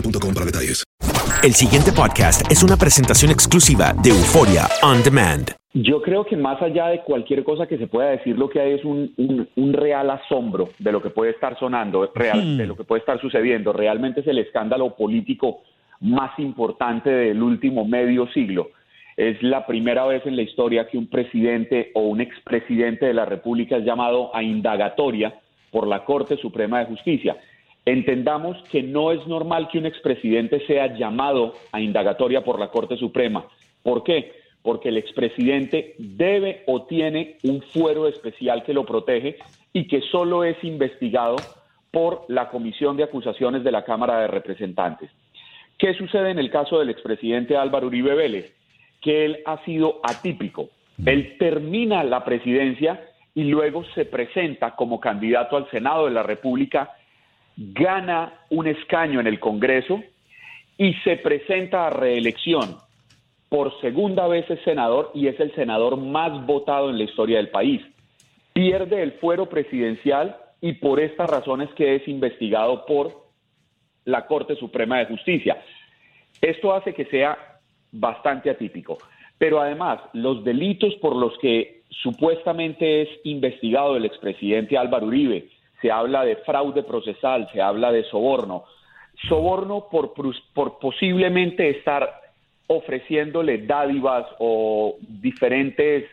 boostmobile.com para detalles. El siguiente podcast es una presentación exclusiva de Euforia On Demand. Yo creo que más allá de cualquier cosa que se pueda decir, lo que hay es un, un- un real asombro de lo que puede estar sonando, real, de lo que puede estar sucediendo. Realmente es el escándalo político más importante del último medio siglo. Es la primera vez en la historia que un presidente o un expresidente de la República es llamado a indagatoria por la Corte Suprema de Justicia. Entendamos que no es normal que un expresidente sea llamado a indagatoria por la Corte Suprema. ¿Por qué? Porque el expresidente debe o tiene un fuero especial que lo protege y que solo es investigado por la Comisión de Acusaciones de la Cámara de Representantes. ¿Qué sucede en el caso del expresidente Álvaro Uribe Vélez? Que él ha sido atípico. Él termina la presidencia y luego se presenta como candidato al Senado de la República, gana un escaño en el Congreso y se presenta a reelección. Por segunda vez es senador y es el senador más votado en la historia del país. Pierde el fuero presidencial y por estas razones que es investigado por la Corte Suprema de Justicia. Esto hace que sea bastante atípico. Pero además, los delitos por los que supuestamente es investigado el expresidente Álvaro Uribe, se habla de fraude procesal, se habla de soborno. Soborno por, por posiblemente estar ofreciéndole dádivas o diferentes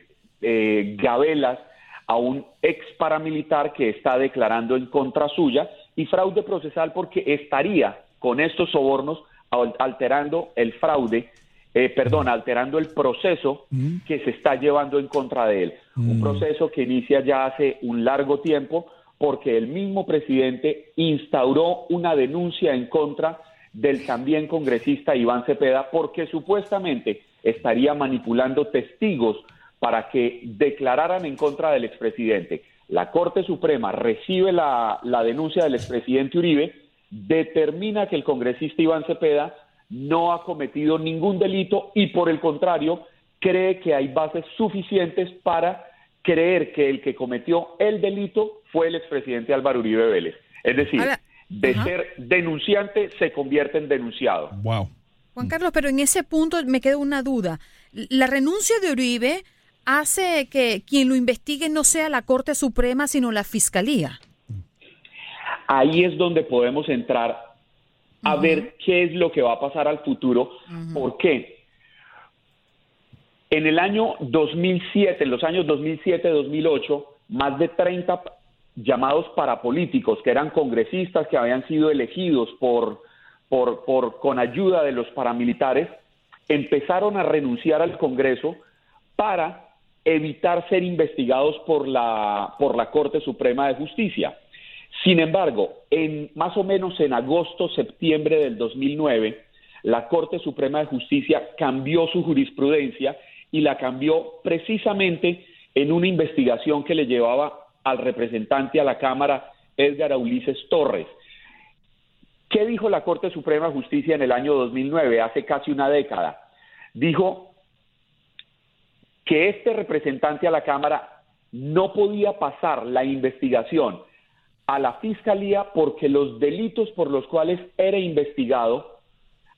eh, gabelas a un ex paramilitar que está declarando en contra suya y fraude procesal porque estaría con estos sobornos al- alterando el fraude, eh, perdón, alterando el proceso que se está llevando en contra de él. Un proceso que inicia ya hace un largo tiempo porque el mismo presidente instauró una denuncia en contra del también congresista Iván Cepeda porque supuestamente estaría manipulando testigos para que declararan en contra del expresidente. La Corte Suprema recibe la, la denuncia del expresidente Uribe, determina que el congresista Iván Cepeda no ha cometido ningún delito y por el contrario cree que hay bases suficientes para creer que el que cometió el delito fue el expresidente Álvaro Uribe Vélez. Es decir, Ahora- de ser denunciante se convierte en denunciado. Wow. Juan Carlos, pero en ese punto me queda una duda. La renuncia de Uribe hace que quien lo investigue no sea la Corte Suprema, sino la Fiscalía. Ahí es donde podemos entrar a ver qué es lo que va a pasar al futuro. ¿Por qué? En el año 2007, en los años 2007-2008, más de 30 llamados parapolíticos, que eran congresistas que habían sido elegidos por, por, por, con ayuda de los paramilitares, empezaron a renunciar al Congreso para evitar ser investigados por la, por la Corte Suprema de Justicia. Sin embargo, en más o menos en agosto, septiembre del 2009, la Corte Suprema de Justicia cambió su jurisprudencia y la cambió precisamente en una investigación que le llevaba al representante a la Cámara, Edgar Ulises Torres. ¿Qué dijo la Corte Suprema de Justicia en el año 2009, hace casi una década? Dijo que este representante a la Cámara no podía pasar la investigación a la Fiscalía porque los delitos por los cuales era investigado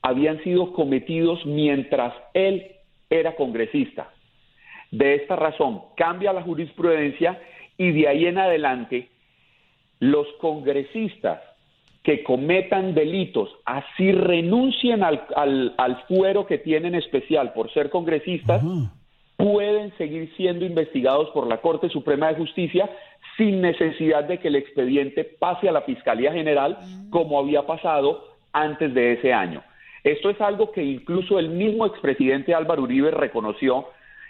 habían sido cometidos mientras él era congresista. De esta razón, cambia la jurisprudencia y de ahí en adelante los congresistas que cometan delitos, así renuncien al, al, fuero que tienen especial por ser congresistas, pueden seguir siendo investigados por la Corte Suprema de Justicia sin necesidad de que el expediente pase a la Fiscalía General como había pasado antes de ese año. Esto es algo que incluso el mismo expresidente Álvaro Uribe reconoció.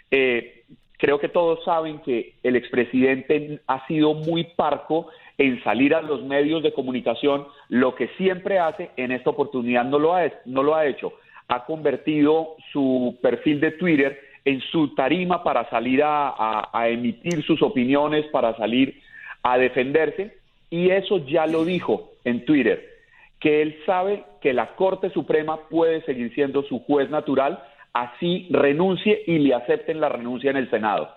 Eh, creo que todos saben que el expresidente ha sido muy parco en salir a los medios de comunicación, lo que siempre hace, en esta oportunidad no lo ha, no lo ha hecho. Ha convertido su perfil de Twitter en su tarima para salir a, emitir sus opiniones, para salir a defenderse, y eso ya lo dijo en Twitter, que él sabe que la Corte Suprema puede seguir siendo su juez natural, así renuncie y le acepten la renuncia en el Senado.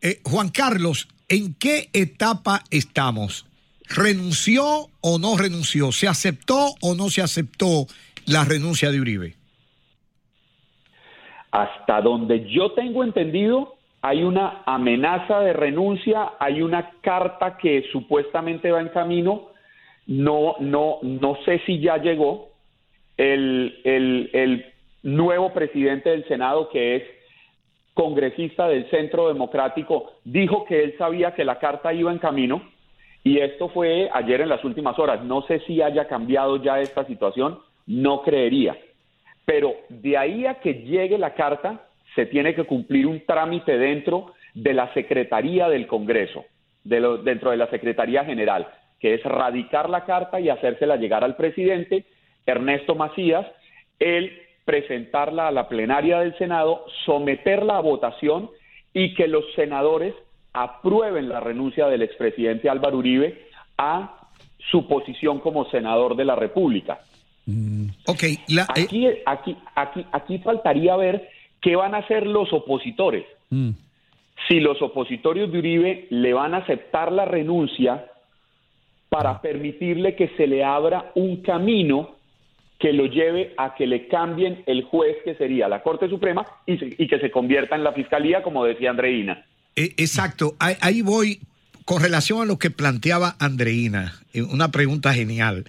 Eh, Juan Carlos, ¿en qué etapa estamos? ¿Renunció o no renunció? ¿Se aceptó o no se aceptó la renuncia de Uribe? Hasta donde yo tengo entendido, hay una amenaza de renuncia, hay una carta que supuestamente va en camino, no, no, no sé si ya llegó. El, el, el nuevo presidente del Senado, que es congresista del Centro Democrático, dijo que él sabía que la carta iba en camino y esto fue ayer en las últimas horas. No sé si haya cambiado ya esta situación, no creería. Pero de ahí a que llegue la carta, se tiene que cumplir un trámite dentro de la Secretaría del Congreso, dentro de la Secretaría General, que es radicar la carta y hacérsela llegar al presidente Ernesto Macías, él presentarla a la plenaria del Senado, someterla a votación y que los senadores aprueben la renuncia del expresidente Álvaro Uribe a su posición como senador de la República. Mm. aquí, aquí, aquí, aquí faltaría ver qué van a hacer los opositores. Mm. Si los opositores de Uribe le van a aceptar la renuncia para ah. permitirle que se le abra un camino que lo lleve a que le cambien el juez que sería la Corte Suprema y, que se convierta en la Fiscalía, como decía Andreina. E, exacto, ahí voy con relación a lo que planteaba Andreina, eh, una pregunta genial.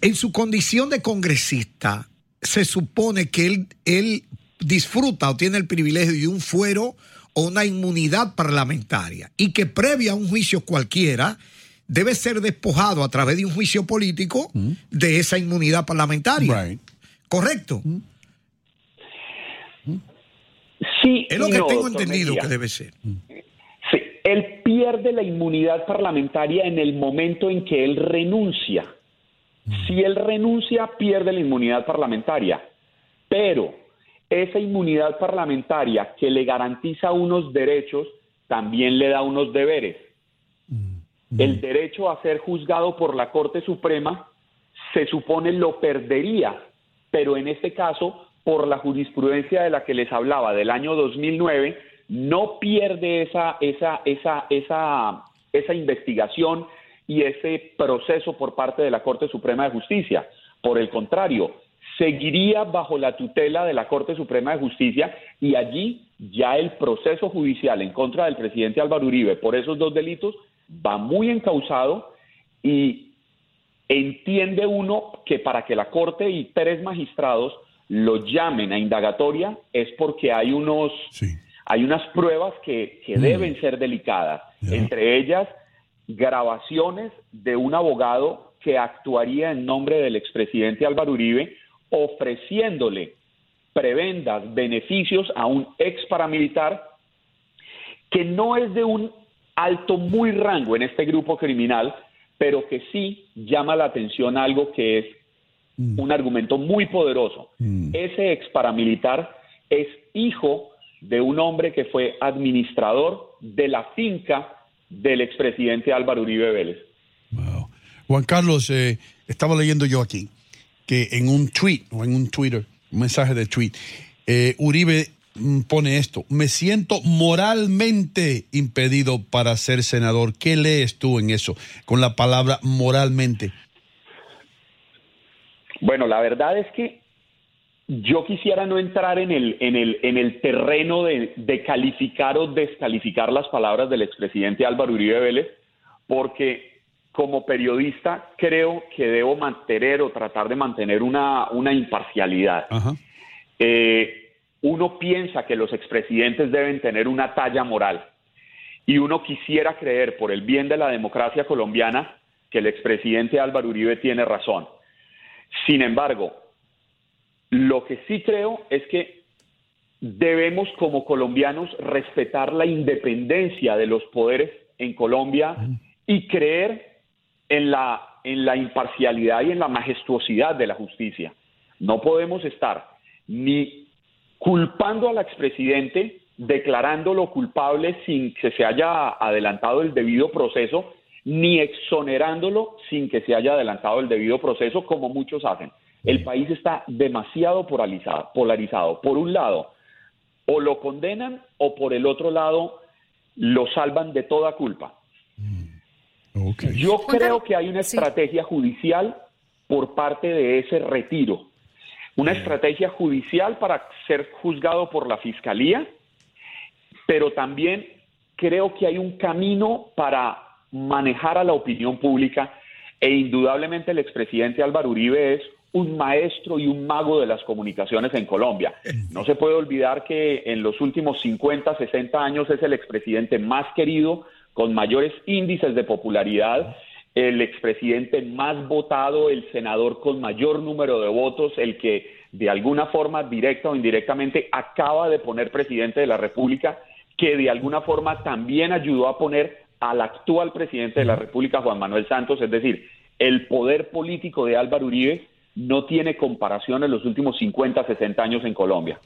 En su condición de congresista, se supone que él, él disfruta o tiene el privilegio de un fuero o una inmunidad parlamentaria y que previa a un juicio cualquiera debe ser despojado a través de un juicio político mm. de esa inmunidad parlamentaria. ¿Correcto? Mm. Sí. Es lo que tengo entendido que debe ser. Sí, él pierde la inmunidad parlamentaria en el momento en que él renuncia. Si él renuncia, pierde la inmunidad parlamentaria, pero esa inmunidad parlamentaria que le garantiza unos derechos, también le da unos deberes. El derecho a ser juzgado por la Corte Suprema se supone lo perdería, pero en este caso, por la jurisprudencia de la que les hablaba del año 2009, no pierde esa, esa, esa, esa, esa investigación y ese proceso por parte de la Corte Suprema de Justicia. Por el contrario, seguiría bajo la tutela de la Corte Suprema de Justicia y allí ya el proceso judicial en contra del presidente Álvaro Uribe por esos dos delitos va muy encausado y entiende uno que para que la Corte y tres magistrados lo llamen a indagatoria es porque hay unos hay unas pruebas que, mm. deben ser delicadas, entre ellas grabaciones de un abogado que actuaría en nombre del expresidente Álvaro Uribe ofreciéndole prebendas, beneficios a un ex paramilitar que no es de un alto muy rango en este grupo criminal, pero que sí llama la atención algo que es un argumento muy poderoso. Ese ex paramilitar es hijo de un hombre que fue administrador de la finca del expresidente Álvaro Uribe Vélez. Juan Carlos, eh, estaba leyendo yo aquí que en un tweet o en un Twitter, un mensaje de tweet, eh, Uribe mm, pone esto, me siento moralmente impedido para ser senador. ¿Qué lees tú en eso con la palabra moralmente? Bueno, la verdad es que yo quisiera no entrar en el, en el, en el terreno de, de calificar o descalificar las palabras del expresidente Álvaro Uribe Vélez, porque como periodista creo que debo mantener o tratar de mantener una, una imparcialidad. Eh, uno piensa que los expresidentes deben tener una talla moral y uno quisiera creer por el bien de la democracia colombiana que el expresidente Álvaro Uribe tiene razón. Sin embargo, lo que sí creo es que debemos como colombianos respetar la independencia de los poderes en Colombia y creer en la, en la imparcialidad y en la majestuosidad de la justicia. No podemos estar ni culpando al expresidente, declarándolo culpable sin que se haya adelantado el debido proceso, ni exonerándolo sin que se haya adelantado el debido proceso, como muchos hacen. El país está demasiado polarizado. polarizado. Por un lado, o lo condenan o por el otro lado lo salvan de toda culpa. Yo creo que hay una estrategia judicial por parte de ese retiro. Una estrategia judicial para ser juzgado por la fiscalía, pero también creo que hay un camino para manejar a la opinión pública e indudablemente el expresidente Álvaro Uribe es un maestro y un mago de las comunicaciones en Colombia. No se puede olvidar que en los últimos 50, 60 años es el expresidente más querido, con mayores índices de popularidad, el expresidente más votado, el senador con mayor número de votos, el que de alguna forma, directa o indirectamente, acaba de poner presidente de la República, que de alguna forma también ayudó a poner al actual presidente de la República, Juan Manuel Santos, es decir, el poder político de Álvaro Uribe no tiene comparación en los últimos 50, 60 años en Colombia.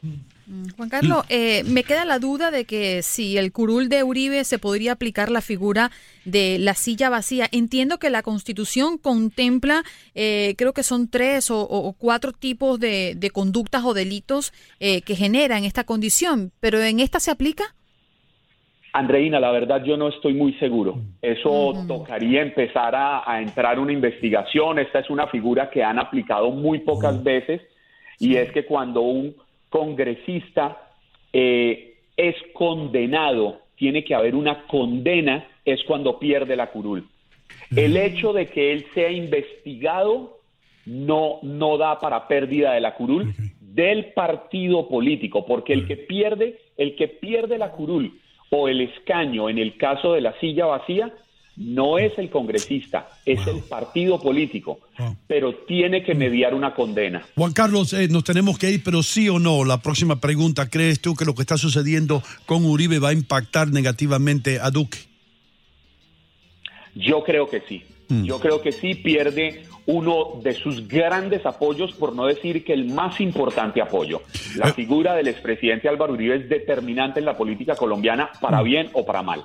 Mm, Juan Carlos, eh, me queda la duda de que si el curul de Uribe se podría aplicar la figura de la silla vacía. Entiendo que la Constitución contempla, eh, creo que son tres o, cuatro tipos de, conductas o delitos eh, que generan esta condición, pero ¿en esta se aplica? Andreina, la verdad yo no estoy muy seguro. Eso tocaría empezar a, entrar una investigación. Esta es una figura que han aplicado muy pocas veces y es que cuando un congresista eh, es condenado, tiene que haber una condena, es cuando pierde la curul. El hecho de que él sea investigado no, no da para pérdida de la curul del partido político, porque el que pierde, el que pierde la curul o el escaño en el caso de la silla vacía no es el congresista, es el partido político, pero tiene que mediar una condena. Juan Carlos, eh, nos tenemos que ir, pero sí o no, la próxima pregunta, ¿crees tú que lo que está sucediendo con Uribe va a impactar negativamente a Duque? Yo creo que sí, mm. yo creo que sí pierde uno de sus grandes apoyos, por no decir que el más importante apoyo. La eh. figura del expresidente Álvaro Uribe es determinante en la política colombiana, para mm. bien o para mal.